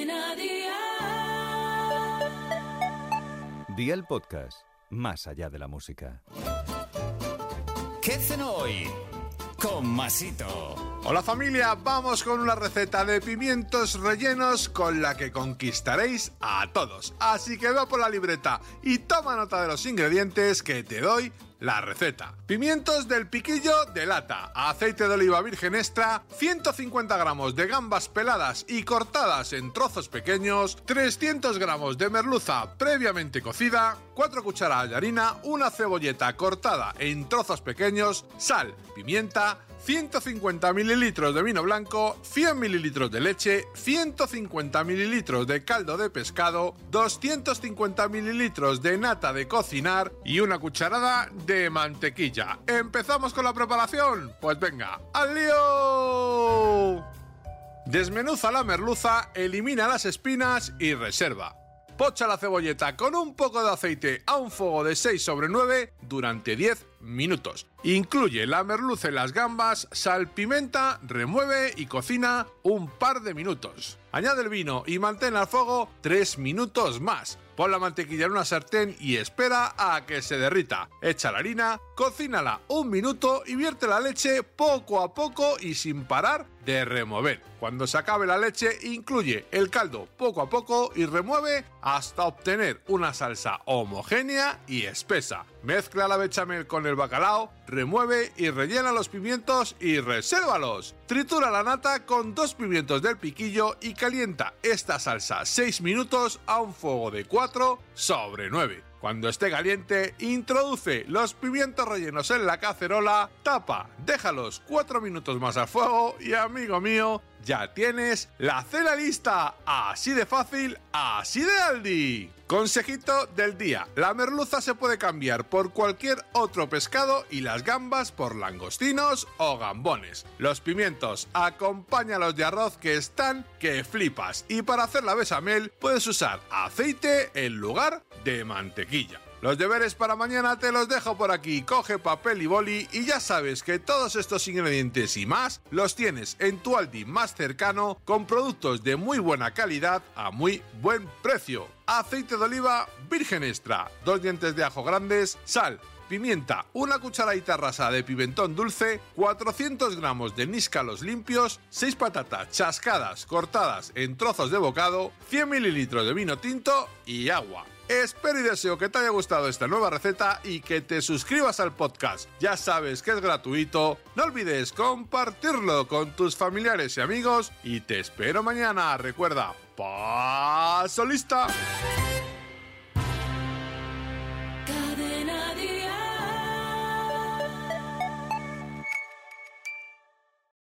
Cadena Dial. Día el podcast, más allá de la música. ¿Qué cenó hoy? Con Masito. Hola familia, vamos con una receta de pimientos rellenos con la que conquistaréis a todos. Así que va por la libreta y toma nota de los ingredientes que te doy la receta. Pimientos del piquillo de lata, aceite de oliva virgen extra, 150 gramos de gambas peladas y cortadas en trozos pequeños, 300 gramos de merluza previamente cocida, 4 cucharadas de harina, una cebolleta cortada en trozos pequeños, sal, pimienta, 150 mililitros de vino blanco, 100 mililitros de leche, 150 mililitros de caldo de pescado, 250 mililitros de nata de cocinar y una cucharada de mantequilla. ¿Empezamos con la preparación? Pues venga, ¡al lío! Desmenuza la merluza, elimina las espinas y reserva. Pocha la cebolleta con un poco de aceite a un fuego de 6 sobre 9 durante 10 minutos. Incluye la merluza y las gambas, sal, pimenta, remueve y cocina un par de minutos. Añade el vino y mantén al fuego 3 minutos más. Pon la mantequilla en una sartén y espera a que se derrita. Echa la harina, cocínala un minuto y vierte la leche poco a poco y sin parar de remover. Cuando se acabe la leche, incluye el caldo poco a poco y remueve hasta obtener una salsa homogénea y espesa. Mezcla la bechamel con el bacalao, remueve y rellena los pimientos y resérvalos. Tritura la nata con dos pimientos del piquillo y calienta esta salsa 6 minutos a un fuego de 4 sobre 9. Cuando esté caliente, introduce los pimientos rellenos en la cacerola, tapa, déjalos 4 minutos más al fuego y amigo mío, ya tienes la cena lista. Así de fácil, así de Aldi. Consejito del día. La merluza se puede cambiar por cualquier otro pescado y gambas por langostinos o gambones. Los pimientos acompáñalos de arroz que están que flipas. Y para hacer la besamel puedes usar aceite en lugar de mantequilla. Los deberes para mañana te los dejo por aquí. Coge papel y boli y ya sabes que todos estos ingredientes y más los tienes en tu Aldi más cercano con productos de muy buena calidad a muy buen precio. Aceite de oliva virgen extra, dos dientes de ajo grandes, sal, pimienta, una cucharadita rasa de pimentón dulce, 400 gramos de níscalos limpios, 6 patatas chascadas cortadas en trozos de bocado, 100 mililitros de vino tinto y agua. Espero y deseo que te haya gustado esta nueva receta y que te suscribas al podcast. Ya sabes que es gratuito. No olvides compartirlo con tus familiares y amigos y te espero mañana. Recuerda, paso lista.